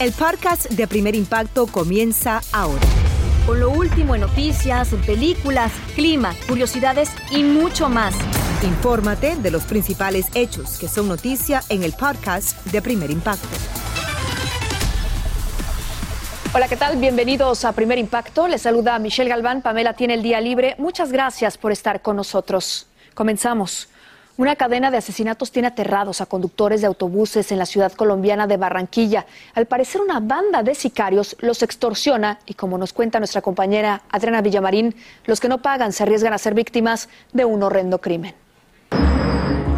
El podcast de Primer Impacto comienza ahora. Con lo último en noticias, en películas, clima, curiosidades y mucho más. Infórmate de los principales hechos que son noticia en el podcast de Primer Impacto. Hola, ¿qué tal? Bienvenidos a Primer Impacto. Les saluda Michelle Galván. Pamela tiene el día libre. Muchas gracias por estar con nosotros. Comenzamos. Una cadena de asesinatos tiene aterrados a conductores de autobuses en la ciudad colombiana de Barranquilla. Al parecer una banda de sicarios los extorsiona y como nos cuenta nuestra compañera Adriana Villamarín, los que no pagan se arriesgan a ser víctimas de un horrendo crimen.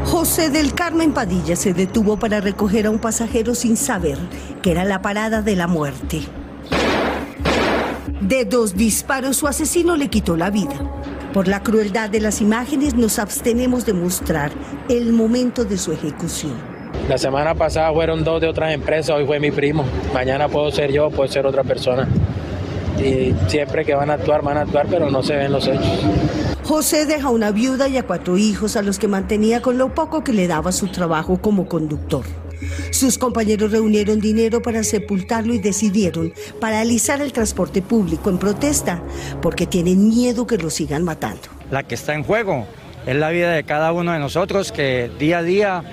José del Carmen Padilla se detuvo para recoger a un pasajero sin saber que era la parada de la muerte. De dos disparos su asesino le quitó la vida. Por la crueldad de las imágenes nos abstenemos de mostrar el momento de su ejecución. La semana pasada fueron dos de otras empresas, hoy fue mi primo. Mañana puedo ser yo, puedo ser otra persona. Y siempre que van a actuar, van a actuar, pero no se ven los hechos. José deja una viuda y a cuatro hijos a los que mantenía con lo poco que le daba su trabajo como conductor. Sus compañeros reunieron dinero para sepultarlo y decidieron paralizar el transporte público en protesta porque tienen miedo que lo sigan matando. La que está en juego es la vida de cada uno de nosotros que día a día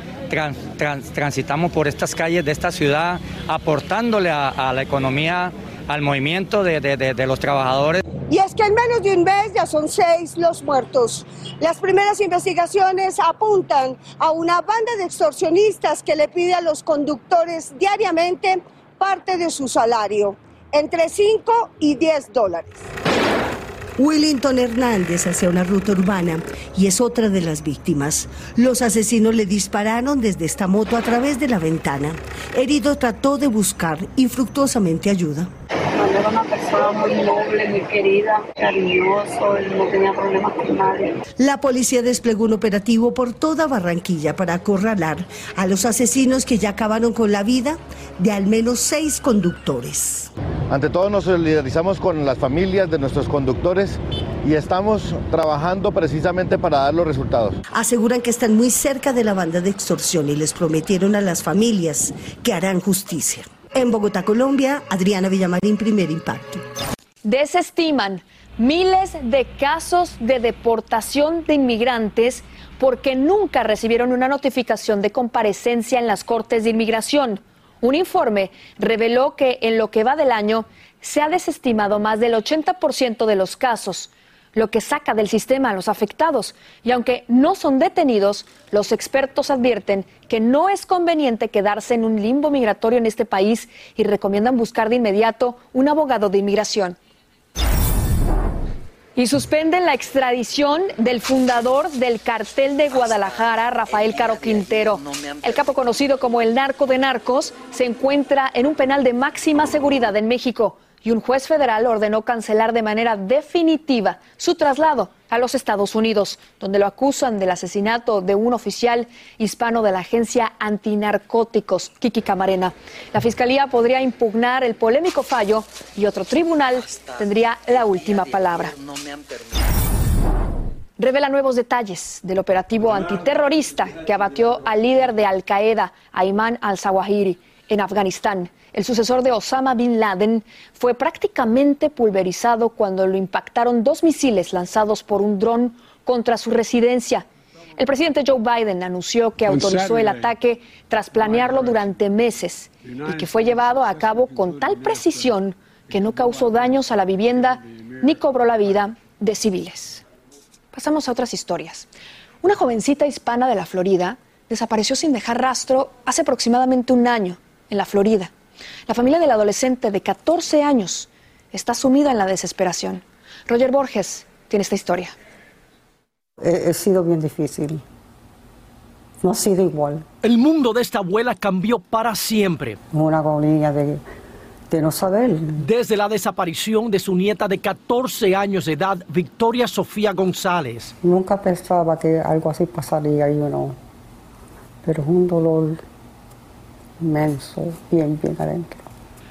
transitamos por estas calles de esta ciudad aportándole a, la economía, al movimiento de los trabajadores. Y es que en menos de un mes ya son seis los muertos. Las primeras investigaciones apuntan a una banda de extorsionistas que le pide a los conductores diariamente parte de su salario, entre 5 y 10 dólares. Willington Hernández hacia una ruta urbana y es otra de las víctimas. Los asesinos le dispararon desde esta moto a través de la ventana. Herido trató de buscar infructuosamente ayuda era una persona muy noble, muy querida, cariñoso, no tenía problemas con nadie. La policía desplegó un operativo por toda Barranquilla para acorralar a los asesinos que ya acabaron con la vida de al menos seis conductores. Ante todo nos solidarizamos con las familias de nuestros conductores y estamos trabajando precisamente para dar los resultados. Aseguran que están muy cerca de la banda de extorsión y les prometieron a las familias que harán justicia. En Bogotá, Colombia, Adriana Villamarín, primer impacto. Desestiman miles de casos de deportación de inmigrantes porque nunca recibieron una notificación de comparecencia en las Cortes de Inmigración. Un informe reveló que en lo que va del año se ha desestimado más del 80% de los casos lo que saca del sistema a los afectados. Y aunque no son detenidos, los expertos advierten que no es conveniente quedarse en un limbo migratorio en este país y recomiendan buscar de inmediato un abogado de inmigración. Y suspenden la extradición del fundador del cartel de Guadalajara, Rafael Caro Quintero. El capo conocido como el narco de narcos se encuentra en un penal de máxima seguridad en México y un juez federal ordenó cancelar de manera definitiva su traslado a los Estados Unidos, donde lo acusan del asesinato de un oficial hispano de la agencia antinarcóticos, Kiki Camarena. La fiscalía podría impugnar el polémico fallo y otro tribunal tendría la última palabra. Revela nuevos detalles del operativo antiterrorista que abatió al líder de Al Qaeda, Ayman al-Zawahiri, en Afganistán. El sucesor de Osama Bin Laden fue prácticamente pulverizado cuando lo impactaron dos misiles lanzados por un dron contra su residencia. El presidente Joe Biden anunció que autorizó el ataque tras planearlo durante meses y que fue llevado a cabo con tal precisión que no causó daños a la vivienda ni cobró la vida de civiles. Pasamos a otras historias. Una jovencita hispana de la Florida desapareció sin dejar rastro hace aproximadamente un año en la Florida. La familia del adolescente de 14 años está sumida en la desesperación. Roger Borges tiene esta historia. He, sido bien difícil. No ha sido igual. El mundo de esta abuela cambió para siempre. Una agonía de, de no saber. Desde la desaparición de su nieta de 14 años de edad, Victoria Sofía González. Nunca pensaba que algo así pasaría, yo no. Pero es un dolor inmenso, bien, bien adentro.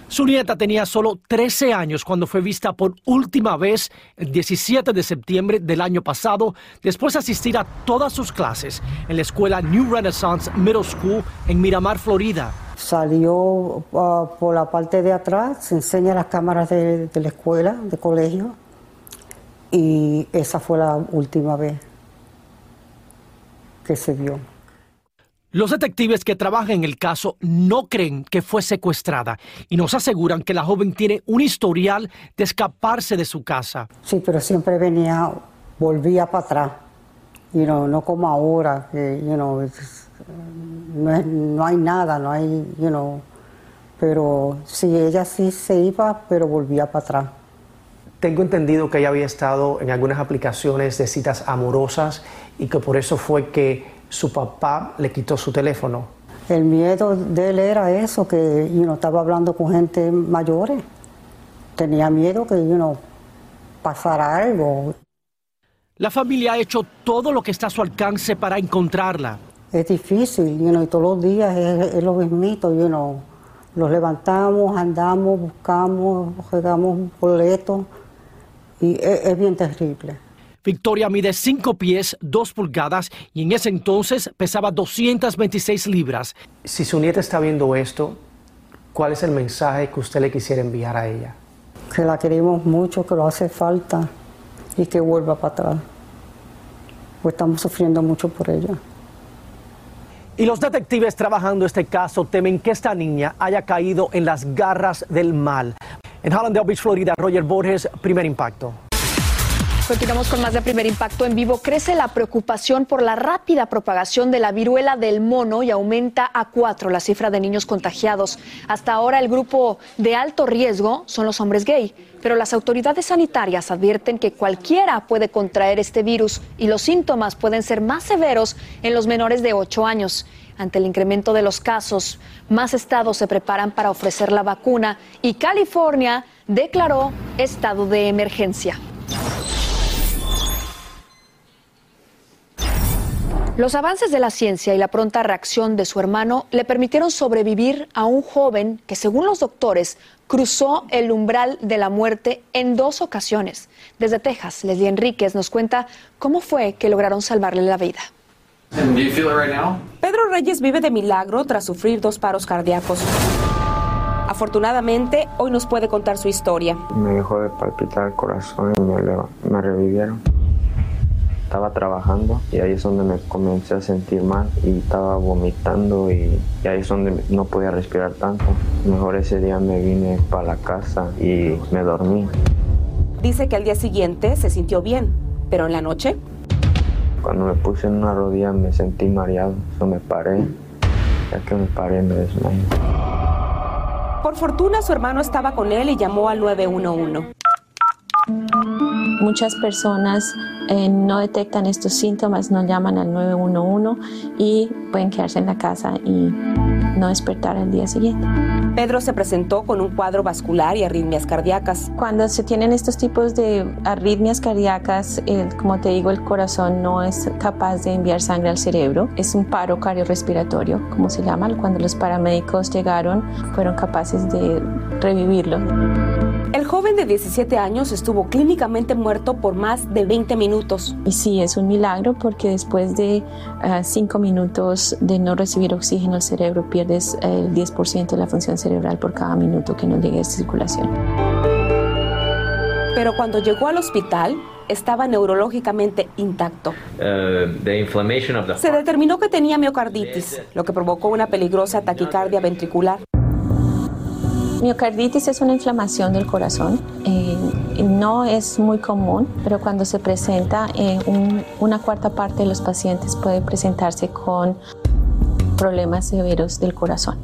Su nieta tenía solo 13 años cuando fue vista por última vez el 17 de septiembre del año pasado, después de asistir a todas sus clases en la escuela New Renaissance Middle School en Miramar, Florida. Salió ah, por la parte de atrás, se enseña las cámaras de, de la escuela, de colegio, y esa fue la última vez que se vio. Los detectives que trabajan en el caso no creen que fue secuestrada y nos aseguran que la joven tiene un historial de escaparse de su casa. Sí, pero siempre venía, volvía para atrás. You know, no como ahora, que you know, es- no, es- no hay nada, no hay, you know, pero sí, ella sí se iba, pero volvía para atrás. Tengo entendido que ella había estado en algunas aplicaciones de citas amorosas y que por eso fue que su papá le quitó su teléfono. El miedo de él era eso, que you know, estaba hablando con gente mayores. Tenía miedo que you know, pasara algo. La familia ha hecho todo lo que está a su alcance para encontrarla. Es difícil, you know, y todos los días es, es lo mismito, you know. Los levantamos, andamos, buscamos, jugamos boletos y es, es bien terrible. Victoria mide 5 pies 2 pulgadas y en ese entonces pesaba 226 libras. Si su nieta está viendo esto, ¿cuál es el mensaje que usted le quisiera enviar a ella? Que la queremos mucho, que lo hace falta y que vuelva para atrás. Pues estamos sufriendo mucho por ella. Y los detectives trabajando este caso temen que esta niña haya caído en las garras del mal. En Hallandale Beach, Florida, Roger Borges, primer impacto. Continuamos con más de primer impacto en vivo. Crece la preocupación por la rápida propagación de la viruela del mono y aumenta a cuatro la cifra de niños contagiados. Hasta ahora el grupo de alto riesgo son los hombres gay, pero las autoridades sanitarias advierten que cualquiera puede contraer este virus y los síntomas pueden ser más severos en los menores de 8 años. Ante el incremento de los casos, más estados se preparan para ofrecer la vacuna y California declaró estado de emergencia. Los avances de la ciencia y la pronta reacción de su hermano le permitieron sobrevivir a un joven que, según los doctores, cruzó el umbral de la muerte en dos ocasiones. Desde Texas, Leslie Enríquez nos cuenta cómo fue que lograron salvarle la vida. Pedro Reyes vive de milagro tras sufrir dos paros cardíacos. Afortunadamente, hoy nos puede contar su historia. Me dejó de palpitar el corazón y me, revivieron. Estaba trabajando y ahí es donde me comencé a sentir mal y estaba vomitando y, y ahí es donde no podía respirar tanto. Mejor ese día me vine para la casa y me dormí. Dice que al día siguiente se sintió bien, pero en la noche Cuando me puse en una rodilla me sentí mareado, so me paré. Ya que me paré me desmayé. Por fortuna, su hermano estaba con él y llamó al 911. Muchas personas eh, no detectan estos síntomas, no llaman al 911 y pueden quedarse en la casa y no despertar al día siguiente. Pedro se presentó con un cuadro vascular y arritmias cardíacas. Cuando se tienen estos tipos de arritmias cardíacas, el- como te digo, el corazón no es capaz de enviar sangre al cerebro. Es un paro cardiorrespiratorio, como se llama. Cuando los paramédicos llegaron, fueron capaces de revivirlo. El joven de 17 años estuvo clínicamente muerto por más de 20 minutos. Y sí, es un milagro porque después de ah, cinco minutos de no recibir oxígeno al cerebro, pierdes el 10% de la función cerebral por cada minuto que no llegue a circulación. Pero cuando llegó al hospital, estaba neurológicamente intacto. Uh, the inflammation of the Se determinó que tenía miocarditis, lo que provocó una peligrosa taquicardia ventricular. Miocarditis es una inflamación del corazón. eh, no es muy común, pero cuando se presenta, eh, un- una cuarta parte de los pacientes puede presentarse con problemas severos del corazón.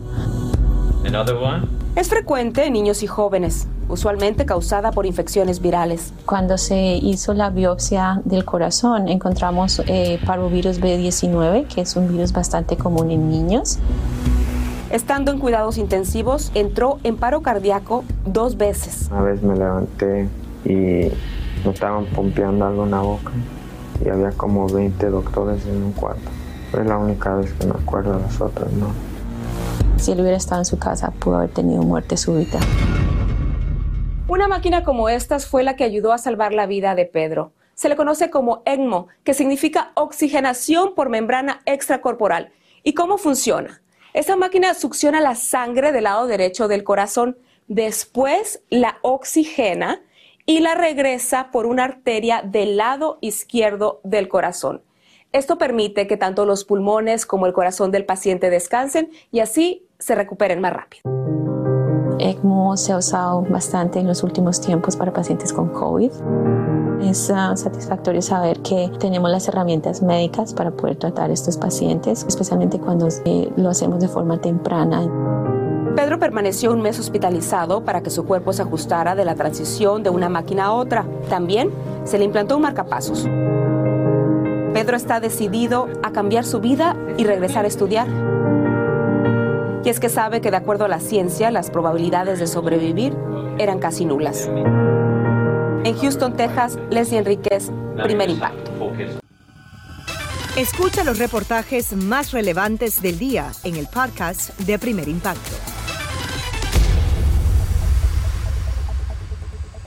Another one. Es frecuente en niños y jóvenes, usualmente causada por infecciones virales. Cuando se hizo la biopsia del corazón, encontramos eh, parvovirus B19, que es un virus bastante común en niños. Estando en cuidados intensivos, entró en paro cardíaco dos veces. Una vez me levanté y me estaban pompeando algo en la boca y había como 20 doctores en un cuarto. Es la única vez que me acuerdo, las otras no. Si él hubiera estado en su casa, pudo haber tenido muerte súbita. Una máquina como estas fue la que ayudó a salvar la vida de Pedro. Se le conoce como ECMO, que significa oxigenación por membrana extracorporal. ¿Y cómo funciona? Esta máquina succiona la sangre del lado derecho del corazón, después la oxigena y la regresa por una arteria del lado izquierdo del corazón. Esto permite que tanto los pulmones como el corazón del paciente descansen y así se recuperen más rápido. ECMO se ha usado bastante en los últimos tiempos para pacientes con COVID. Es uh, satisfactorio saber que tenemos las herramientas médicas para poder tratar a estos pacientes, especialmente cuando eh, lo hacemos de forma temprana. Pedro permaneció un mes hospitalizado para que su cuerpo se ajustara de la transición de una máquina a otra. También se le implantó un marcapasos. Pedro está decidido a cambiar su vida y regresar a estudiar. Y es que sabe que de acuerdo a la ciencia, las probabilidades de sobrevivir eran casi nulas. En Houston, Texas, Leslie Enríquez, Primer Impacto. Escucha los reportajes más relevantes del día en el podcast de Primer Impacto.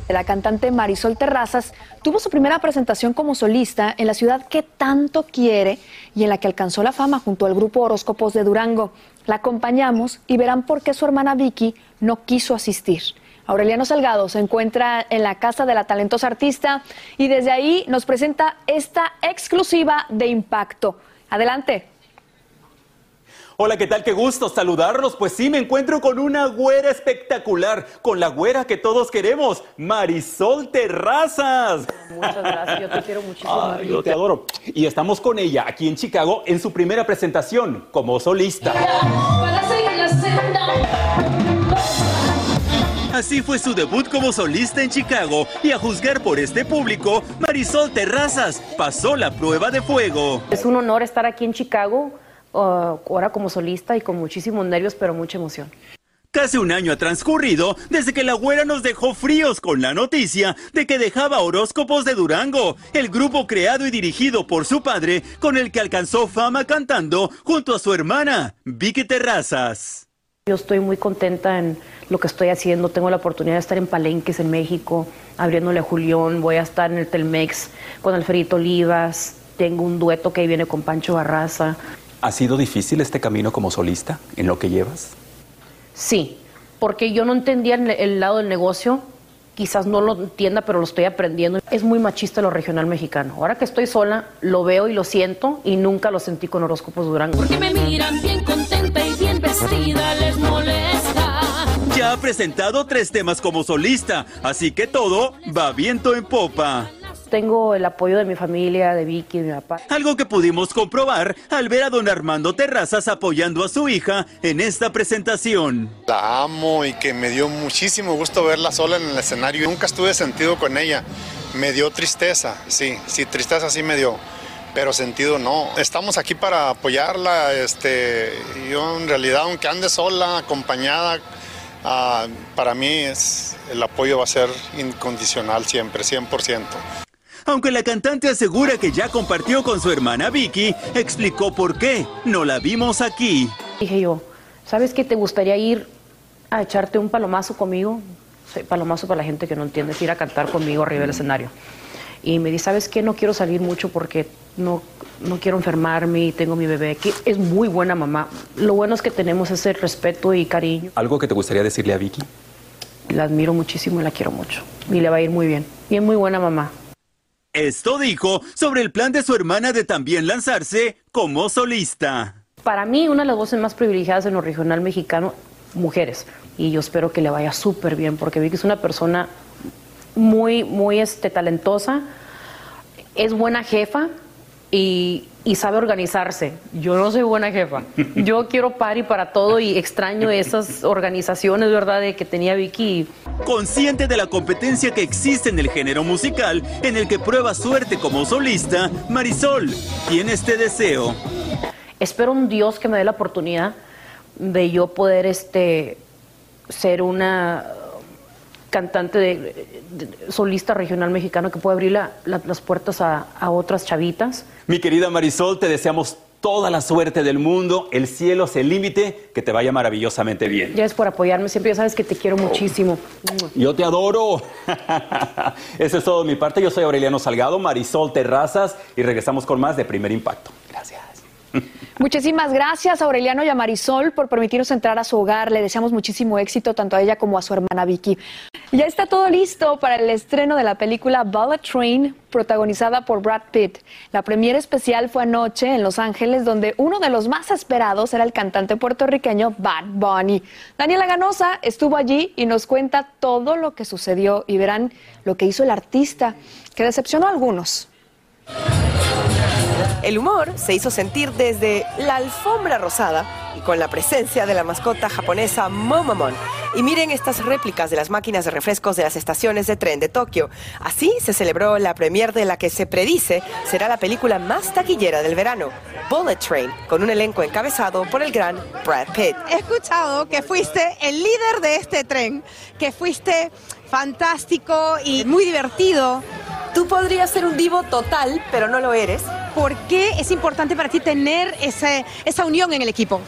La cantante Marisol Terrazas tuvo su primera presentación como solista en la ciudad que tanto quiere y en la que alcanzó la fama junto al grupo Horóscopos de Durango. La acompañamos y verán por qué su hermana Vicky no quiso asistir. Aureliano Salgado se encuentra en la casa de la talentosa artista y desde ahí nos presenta esta exclusiva de impacto. Adelante. Hola, ¿qué tal? Qué gusto saludarlos. Pues sí, me encuentro con una güera espectacular, con la güera que todos queremos, Marisol Terrazas. Muchas gracias, yo te quiero muchísimo. Ay, yo te adoro. Y estamos con ella aquí en Chicago en su primera presentación como solista. Así fue su debut como solista en Chicago y a juzgar por este público, Marisol Terrazas pasó la prueba de fuego. Es un honor estar aquí en Chicago, uh, ahora como solista y con muchísimos nervios, pero mucha emoción. Casi un año ha transcurrido desde que la güera nos dejó fríos con la noticia de que dejaba Horóscopos de Durango, el grupo creado y dirigido por su padre, con el que alcanzó fama cantando junto a su hermana, Vicky Terrazas. Yo estoy muy contenta en lo que estoy haciendo. Tengo la oportunidad de estar en Palenques, en México, abriéndole a Julián. Voy a estar en el Telmex con Alfredito Olivas. Tengo un dueto que viene con Pancho Barraza. ¿Ha sido difícil este camino como solista en lo que llevas? Sí, porque yo no entendía el lado del negocio. Quizás no lo entienda, pero lo estoy aprendiendo. Es muy machista lo regional mexicano. Ahora que estoy sola, lo veo y lo siento y nunca lo sentí con horóscopos Durango. Porque me miran bien contenta y bien vestida, les molesta. Ya ha presentado tres temas como solista, así que todo va viento en popa. Tengo el apoyo de mi familia, de Vicky, de mi papá. Algo que pudimos comprobar al ver a don Armando Terrazas apoyando a su hija en esta presentación. La amo y que me dio muchísimo gusto verla sola en el escenario. Nunca estuve sentido con ella. Me dio tristeza, sí, sí, tristeza sí me dio pero sentido no. Estamos aquí para apoyarla. Este, yo en realidad, aunque ande sola, acompañada, uh, para mí es, el apoyo va a ser incondicional siempre, 100%. Aunque la cantante asegura que ya compartió con su hermana Vicky, explicó por qué no la vimos aquí. Dije yo, ¿sabes qué te gustaría ir a echarte un palomazo conmigo? palomazo para la gente que no entiende, es ir a cantar conmigo arriba del escenario. Y me dice, ¿sabes qué? No quiero salir mucho porque no, no quiero enfermarme y tengo mi bebé aquí. Es muy buena mamá. Lo bueno es que tenemos ese respeto y cariño. ¿Algo que te gustaría decirle a Vicky? La admiro muchísimo y la quiero mucho. Y le va a ir muy bien. Y es muy buena mamá. Esto dijo sobre el plan de su hermana de también lanzarse como solista. Para mí, una de las voces más privilegiadas en lo regional mexicano, mujeres. Y yo espero que le vaya súper bien, porque Vicky es una persona muy, muy este, talentosa, es buena jefa y, y, sabe organizarse. Yo no soy buena jefa. Yo quiero party para todo y extraño esas organizaciones, ¿verdad?, de que tenía Vicky. Consciente de la competencia que existe en el género musical, en el que prueba suerte como solista, Marisol tiene este deseo. Espero un Dios que me dé la oportunidad de yo poder este, ser una cantante de, de, solista regional mexicano que puede abrir la, la, las puertas a, a otras chavitas. Mi querida Marisol, te deseamos toda la suerte del mundo, el cielo es el límite, que te vaya maravillosamente bien. Ya es por apoyarme, siempre ya sabes que te quiero muchísimo. Yo te adoro. Eso es todo de mi parte, yo soy Aureliano Salgado, Marisol Terrazas y regresamos con más de Primer Impacto. Gracias. Muchísimas gracias Aureliano y a Marisol por permitirnos entrar a su hogar. Le deseamos muchísimo éxito tanto a ella como a su hermana Vicky. Ya está todo listo para el estreno de la película Bullet Train, protagonizada por Brad Pitt. La premiere especial fue anoche en Los Ángeles, donde uno de los más esperados era el cantante puertorriqueño Bad Bunny. Daniela Ganosa estuvo allí y nos cuenta todo lo que sucedió y verán lo que hizo el artista, que decepcionó a algunos. El humor se hizo sentir desde la alfombra rosada y con la presencia de la mascota japonesa Momomon. Y miren estas réplicas de las máquinas de refrescos de las estaciones de tren de Tokio. Así se celebró la premier de la que se predice será la película más taquillera del verano, Bullet Train, con un elenco encabezado por el gran Brad Pitt. He escuchado que fuiste el líder de este tren, que fuiste fantástico y muy divertido. Tú podrías ser un divo total, pero no lo eres. ¿Por qué es importante para ti tener esa unión en el equipo?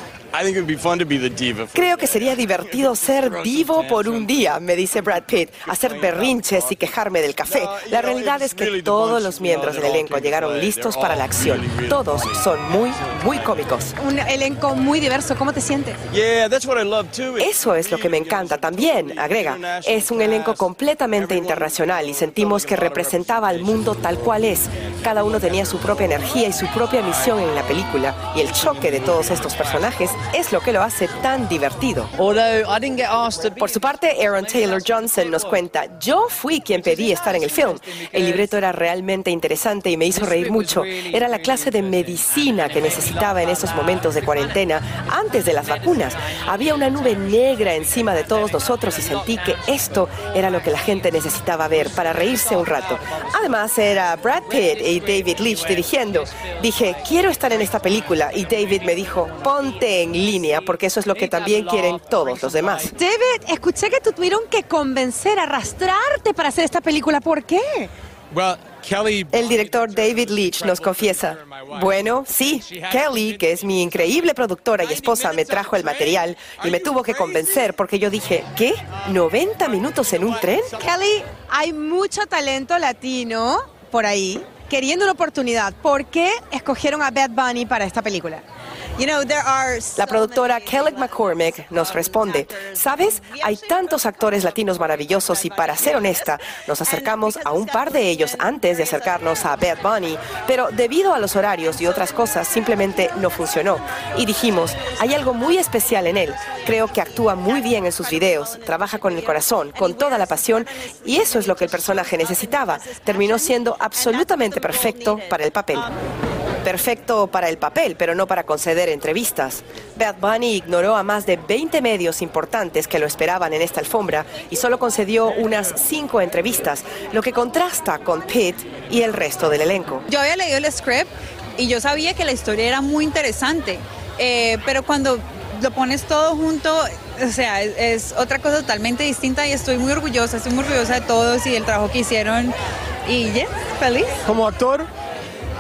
Creo que sería divertido ser divo por un día, me dice Brad Pitt, hacer berrinches y quejarme del café. La realidad es que todos los miembros del elenco llegaron listos para la acción. Todos son muy, muy cómicos. Un elenco muy diverso, ¿cómo te sientes? Eso es lo que me encanta también, agrega. Es un elenco completamente internacional y sentimos que representaba al mundo tal cual es. Cada uno tenía su propia energía y su propia misión en la película y el choque de todos estos personajes es lo que lo hace tan divertido. Por su parte, Aaron Taylor Johnson nos cuenta, yo fui quien pedí estar en el film. El libreto era realmente interesante y me hizo reír mucho. Era la clase de medicina que necesitaba en esos momentos de cuarentena, antes de las vacunas. Había una nube negra encima de todos nosotros y sentí que esto era lo que la gente necesitaba ver para reírse un rato. Además, era Brad Pitt y David Leitch dirigiendo. Dije, quiero estar en esta película y David me dijo, ponte en línea porque eso es lo que también quieren todos los demás. David, escuché que tú tuvieron que convencer, arrastrarte para hacer esta película. ¿Por qué? El director David Leitch nos confiesa, bueno, sí, Kelly, que es mi increíble productora y esposa, me trajo el material y me tuvo que convencer porque yo dije, ¿qué? ¿90 minutos en un tren? Kelly, hay mucho talento latino por ahí queriendo una oportunidad. ¿Por qué escogieron a Bad Bunny para esta película? La productora Kelly McCormick nos responde, ¿sabes? Hay tantos actores latinos maravillosos y para ser honesta, nos acercamos a un par de ellos antes de acercarnos a Bad Bunny, pero debido a los horarios y otras cosas simplemente no funcionó. Y dijimos, hay algo muy especial en él. Creo que actúa muy bien en sus videos, trabaja con el corazón, con toda la pasión y eso es lo que el personaje necesitaba. Terminó siendo absolutamente perfecto para el papel perfecto para el papel, pero no para conceder entrevistas. Bad Bunny ignoró a más de 20 medios importantes que lo esperaban en esta alfombra y solo concedió unas 5 entrevistas, lo que contrasta con Pitt y el resto del elenco. Yo había leído el script y yo sabía que la historia era muy interesante, eh, pero cuando lo pones todo junto, o sea, es, es, otra cosa totalmente distinta y estoy muy orgullosa, estoy muy orgullosa de todos y del trabajo que hicieron y yeah, feliz. Como actor,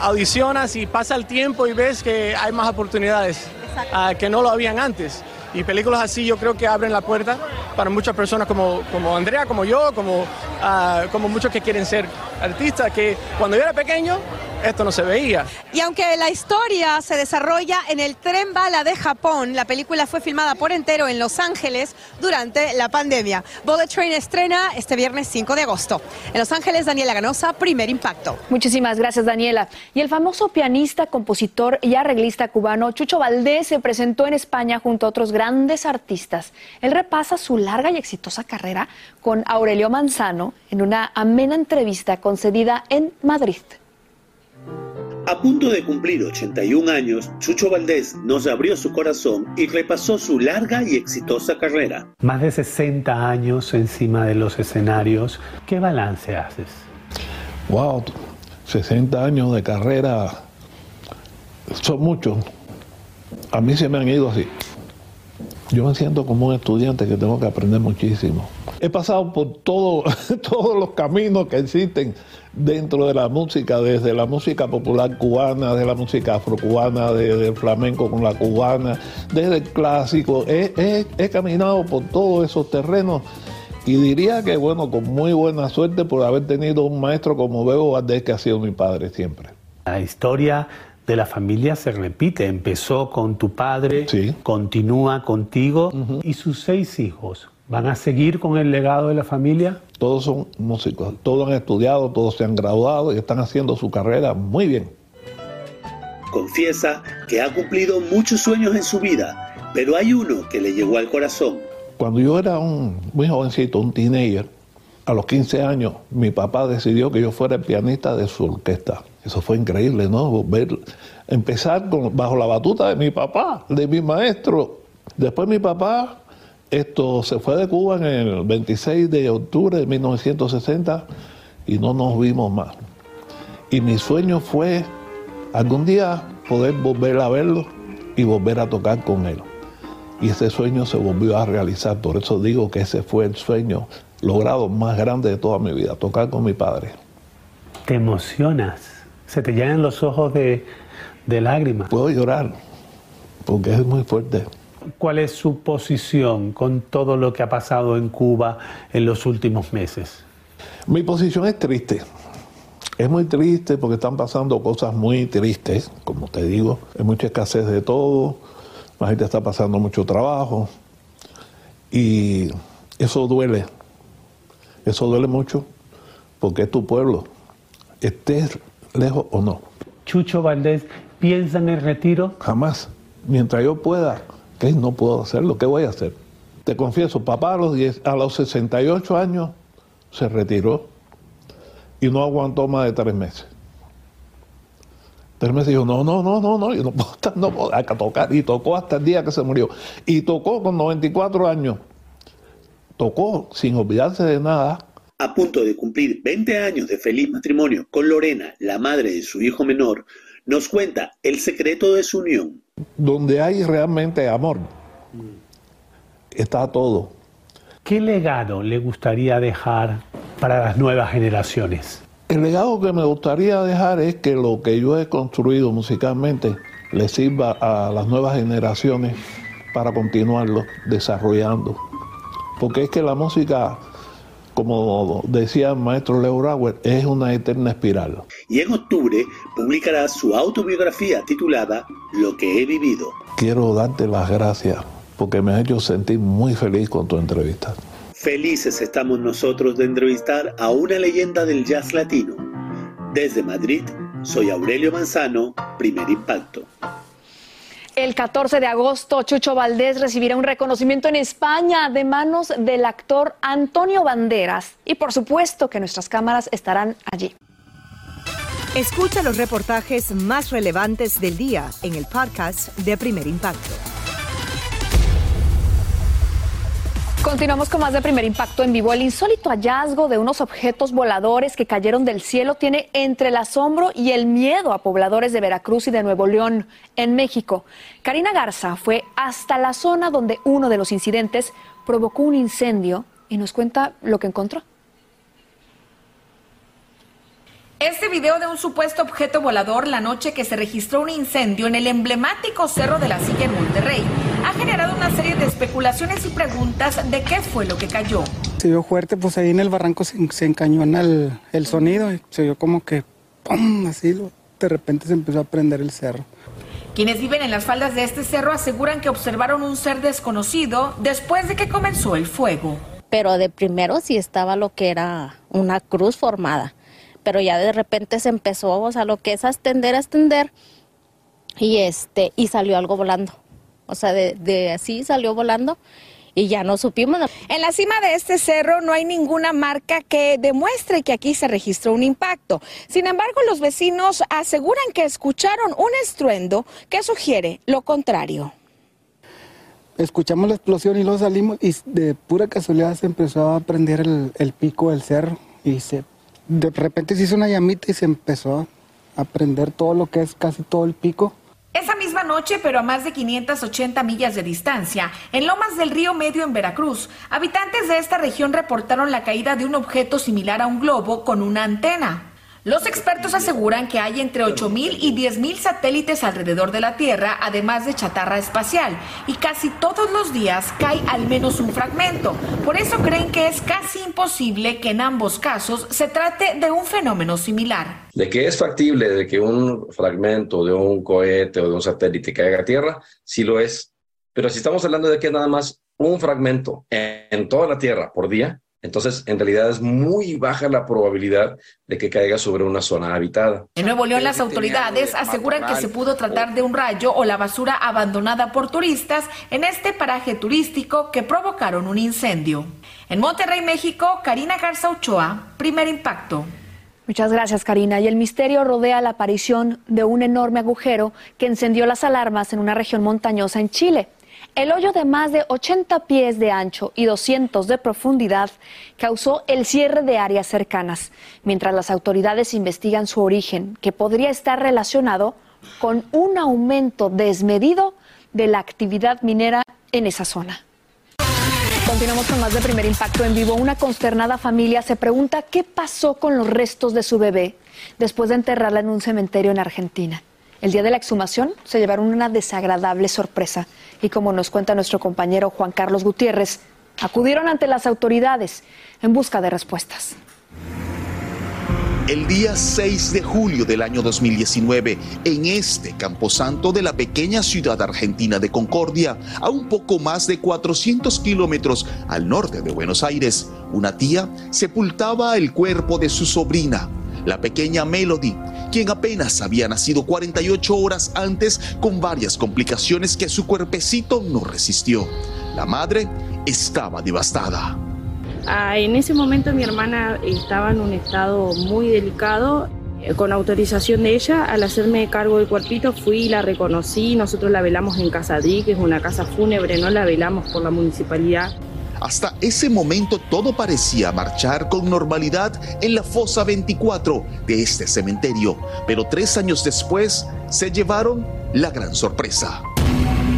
audicionas y pasa el tiempo y ves que hay más oportunidades uh, que no lo habían antes. Y películas así yo creo que abren la puerta para muchas personas como, como Andrea, como yo, como, uh, como muchos que quieren ser artistas, que cuando yo era pequeño esto no se veía. Y aunque la historia se desarrolla en el tren bala de Japón, la película fue filmada por entero en Los Ángeles durante la pandemia. Bullet Train estrena este viernes 5 de agosto. En Los Ángeles, Daniela Ganosa, primer impacto. Muchísimas gracias, Daniela. Y el famoso pianista, compositor y arreglista cubano Chucho Valdés se presentó en España junto a otros grandes artistas. Él repasa su larga y exitosa carrera con Aurelio Manzano en una amena entrevista concedida en Madrid. A punto de cumplir 81 años, Chucho Valdés nos abrió su corazón y repasó su larga y exitosa carrera. Más de 60 años encima de los escenarios, ¿qué balance haces? Wow, 60 años de carrera son muchos. A mí se me han ido así. Yo me siento como un estudiante que tengo que aprender muchísimo. He pasado por todo, todos los caminos que existen dentro de la música, desde la música popular cubana, de la música afrocubana, desde el flamenco con la cubana, desde el clásico. He, he, he caminado por todos esos terrenos y diría que, bueno, con muy buena suerte por haber tenido un maestro como Bebo Valdés, que ha sido mi padre siempre. La historia de la familia se repite. Empezó con tu padre, continúa contigo y sus seis hijos. ¿Van a seguir con el legado de la familia? Todos son músicos, todos han estudiado, todos se han graduado y están haciendo su carrera muy bien. Confiesa que ha cumplido muchos sueños en su vida, pero hay uno que le llegó al corazón. Cuando yo era un muy jovencito, un teenager, a los 15 años, mi papá decidió que yo fuera el pianista de su orquesta. Eso fue increíble, ¿no? Ver, empezar bajo la batuta de mi papá, de mi maestro. Después mi papá esto se fue de Cuba en el 26 de octubre de 1960 y no nos vimos más. Y mi sueño fue algún día poder volver a verlo y volver a tocar con él. Y ese sueño se volvió a realizar, por eso digo que ese fue el sueño logrado más grande de toda mi vida, tocar con mi padre. Te emocionas, se te llenan los ojos de, de lágrimas. Puedo llorar, porque es muy fuerte. ¿Cuál es su posición con todo lo que ha pasado en Cuba en los últimos meses? Mi posición es triste. Es muy triste porque están pasando cosas muy tristes, como te digo. Hay mucha escasez de todo, la gente está pasando mucho trabajo y eso duele. Eso duele mucho porque es tu pueblo, estés lejos o no. Chucho Valdés, ¿piensa en el retiro? Jamás. Mientras yo pueda, ¿qué? No puedo hacerlo. ¿Qué voy a hacer? Te confieso, papá a los, 10, a los 68 años se retiró y no aguantó más de tres meses. Tres meses dijo, no, no, no, no, no, yo no puedo estar, no puedo, hay que tocar. Y tocó hasta el día que se murió. Y tocó con 94 años. Tocó sin olvidarse de nada. A punto de cumplir 20 años de feliz matrimonio con Lorena, la madre de su hijo menor, nos cuenta el secreto de su unión. Donde hay realmente amor, está todo. ¿Qué legado le gustaría dejar para las nuevas generaciones? El legado que me gustaría dejar es que lo que yo he construido musicalmente le sirva a las nuevas generaciones para continuarlo desarrollando. Porque es que la música, como decía el maestro Leo Rauer, es una eterna espiral. Y en octubre publicará su autobiografía titulada Lo que he vivido. Quiero darte las gracias porque me ha hecho sentir muy feliz con tu entrevista. Felices estamos nosotros de entrevistar a una leyenda del jazz latino. Desde Madrid, soy Aurelio Manzano, Primer Impacto. El 14 de agosto, Chucho Valdés recibirá un reconocimiento en España de manos del actor Antonio Banderas. Y por supuesto que nuestras cámaras estarán allí. Escucha los reportajes más relevantes del día en el podcast de Primer Impacto. Continuamos con más de primer impacto en vivo. El insólito hallazgo de unos objetos voladores que cayeron del cielo tiene entre el asombro y el miedo a pobladores de Veracruz y de Nuevo León, en México. Karina Garza fue hasta la zona donde uno de los incidentes provocó un incendio y nos cuenta lo que encontró. Este video de un supuesto objeto volador la noche que se registró un incendio en el emblemático Cerro de la Silla en Monterrey ha generado una serie de especulaciones y preguntas de qué fue lo que cayó. Se vio fuerte, pues ahí en el barranco se, se encañona el, el, sonido y se vio como que ¡pum! así lo, de repente se empezó a prender el cerro. Quienes viven en las faldas de este cerro aseguran que observaron un ser desconocido después de que comenzó el fuego. Pero de primero sí estaba lo que era una cruz formada pero ya de repente se empezó, o sea, lo que es ascender, ascender, y este, y salió algo volando. O sea, de, de así salió volando y ya no supimos. En la cima de este cerro no hay ninguna marca que demuestre que aquí se registró un impacto. Sin embargo, los vecinos aseguran que escucharon un estruendo que sugiere lo contrario. Escuchamos la explosión y luego salimos y de pura casualidad se empezó a prender el, el pico del cerro y se de repente se hizo una llamita y se empezó a prender todo lo que es casi todo el pico. Esa misma noche, pero a más de 580 millas de distancia, en Lomas del Río Medio en Veracruz, habitantes de esta región reportaron la caída de un objeto similar a un globo con una antena. Los expertos aseguran que hay entre 8.000 y 10.000 satélites alrededor de la Tierra, además de chatarra espacial, y casi todos los días cae al menos un fragmento. Por eso creen que es casi imposible que en ambos casos se trate de un fenómeno similar. De que es factible de que un fragmento de un cohete o de un satélite caiga a Tierra, sí lo es. Pero si estamos hablando de que nada más un fragmento en toda la Tierra por día, entonces, en realidad es muy baja la probabilidad de que caiga sobre una zona habitada. En Nuevo León, las autoridades aseguran que se pudo tratar de un rayo o la basura abandonada por turistas en este paraje turístico que provocaron un incendio. En Monterrey, México, Karina Garza Ochoa, primer impacto. Muchas gracias, Karina. Y el misterio rodea la aparición de un enorme agujero que encendió las alarmas en una región montañosa en Chile. El hoyo de más de 80 pies de ancho y 200 de profundidad causó el cierre de áreas cercanas, mientras las autoridades investigan su origen, que podría estar relacionado con un aumento desmedido de la actividad minera en esa zona. Continuamos con más de primer impacto en vivo. Una consternada familia se pregunta qué pasó con los restos de su bebé después de enterrarla en un cementerio en Argentina. El día de la exhumación se llevaron una desagradable sorpresa y como nos cuenta nuestro compañero Juan Carlos Gutiérrez, acudieron ante las autoridades en busca de respuestas. El día 6 de julio del año 2019, en este camposanto de la pequeña ciudad argentina de Concordia, a un poco más de 400 kilómetros al norte de Buenos Aires, una tía sepultaba el cuerpo de su sobrina, la pequeña Melody, quien apenas había nacido 48 horas antes con varias complicaciones que su cuerpecito no resistió. La madre estaba devastada. Ah, en ese momento mi hermana estaba en un estado muy delicado. Eh, con autorización de ella, al hacerme cargo del cuerpito, fui y la reconocí. Nosotros la velamos en Casadí, que es una casa fúnebre, no la velamos por la municipalidad. Hasta ese momento todo parecía marchar con normalidad en la fosa 24 de este cementerio, pero tres años después se llevaron la gran sorpresa.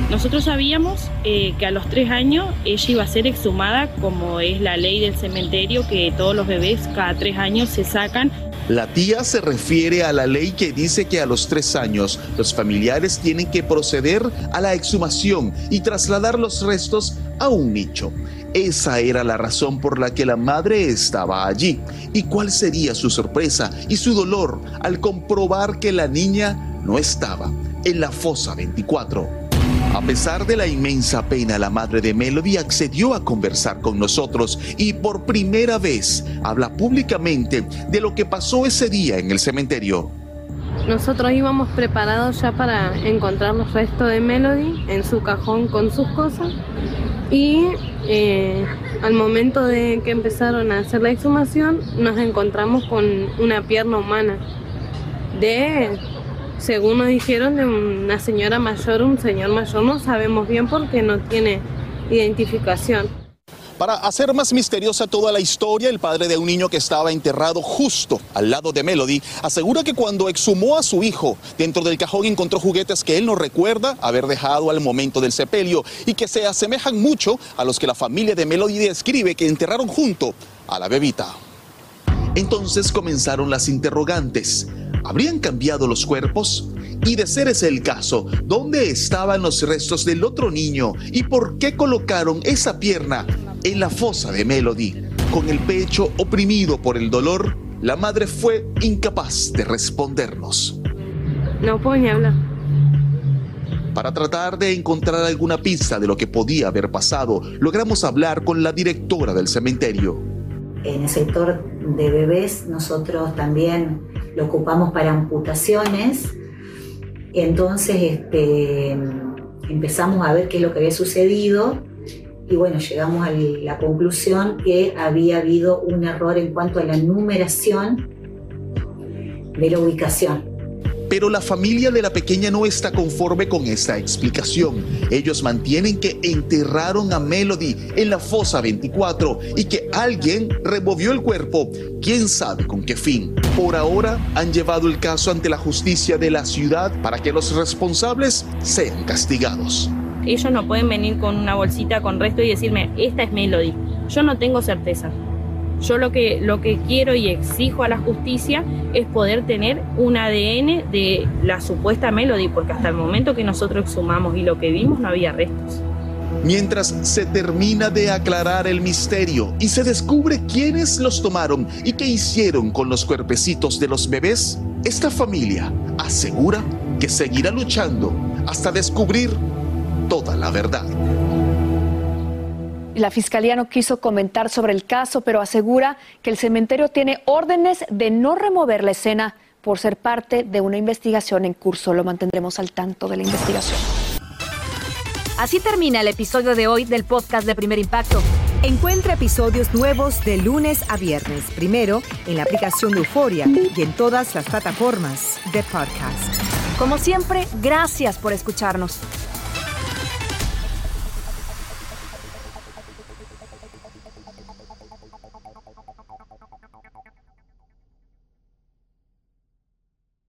Nosotros sabíamos eh, que a los tres años ella iba a ser exhumada, como es la ley del cementerio, que todos los bebés cada tres años se sacan. La tía se refiere a la ley que dice que a los tres años los familiares tienen que proceder a la exhumación y trasladar los restos a un nicho. Esa era la razón por la que la madre estaba allí. ¿Y cuál sería su sorpresa y su dolor al comprobar que la niña no estaba en la fosa 24? A pesar de la inmensa pena, la madre de Melody accedió a conversar con nosotros y por primera vez habla públicamente de lo que pasó ese día en el cementerio. Nosotros íbamos preparados ya para encontrar los restos de Melody en su cajón con sus cosas y al momento de que empezaron a hacer la exhumación nos encontramos con una pierna humana de, según nos dijeron, de una señora mayor, un señor mayor, no sabemos bien porque no tiene identificación. Para hacer más misteriosa toda la historia, el padre de un niño que estaba enterrado justo al lado de Melody asegura que cuando exhumó a su hijo, dentro del cajón encontró juguetes que él no recuerda haber dejado al momento del sepelio y que se asemejan mucho a los que la familia de Melody describe que enterraron junto a la bebita. Entonces comenzaron las interrogantes. ¿Habrían cambiado los cuerpos? Y de ser ese el caso, ¿dónde estaban los restos del otro niño? ¿Y por qué colocaron esa pierna en la fosa de Melody? Con el pecho oprimido por el dolor, la madre fue incapaz de respondernos. No puedo ni hablar. Para tratar de encontrar alguna pista de lo que podía haber pasado, logramos hablar con la directora del cementerio. En el sector de bebés nosotros también lo ocupamos para amputaciones entonces este, empezamos a ver qué es lo que había sucedido y bueno, llegamos a la conclusión que había habido un error en cuanto a la numeración de la ubicación. Pero la familia de la pequeña no está conforme con esta explicación. Ellos mantienen que enterraron a Melody en la fosa 24 y que alguien removió el cuerpo, quién sabe con qué fin. Por ahora han llevado el caso ante la justicia de la ciudad para que los responsables sean castigados. Ellos no pueden venir con una bolsita con resto y decirme, esta es Melody. Yo no tengo certeza. Yo lo que, lo que quiero y exijo a la justicia es poder tener un ADN de la supuesta Melody, porque hasta el momento que nosotros exhumamos y lo que vimos no había restos. Mientras se termina de aclarar el misterio y se descubre quiénes los tomaron y qué hicieron con los cuerpecitos de los bebés, esta familia asegura que seguirá luchando hasta descubrir toda la verdad. La fiscalía no quiso comentar sobre el caso, pero asegura que el cementerio tiene órdenes de no remover la escena por ser parte de una investigación en curso. Lo mantendremos al tanto de la investigación. Así termina el episodio de hoy del podcast de Primer Impacto. Encuentra episodios nuevos de lunes a viernes, primero en la aplicación de Euforia y en todas las plataformas de podcast. Como siempre, gracias por escucharnos.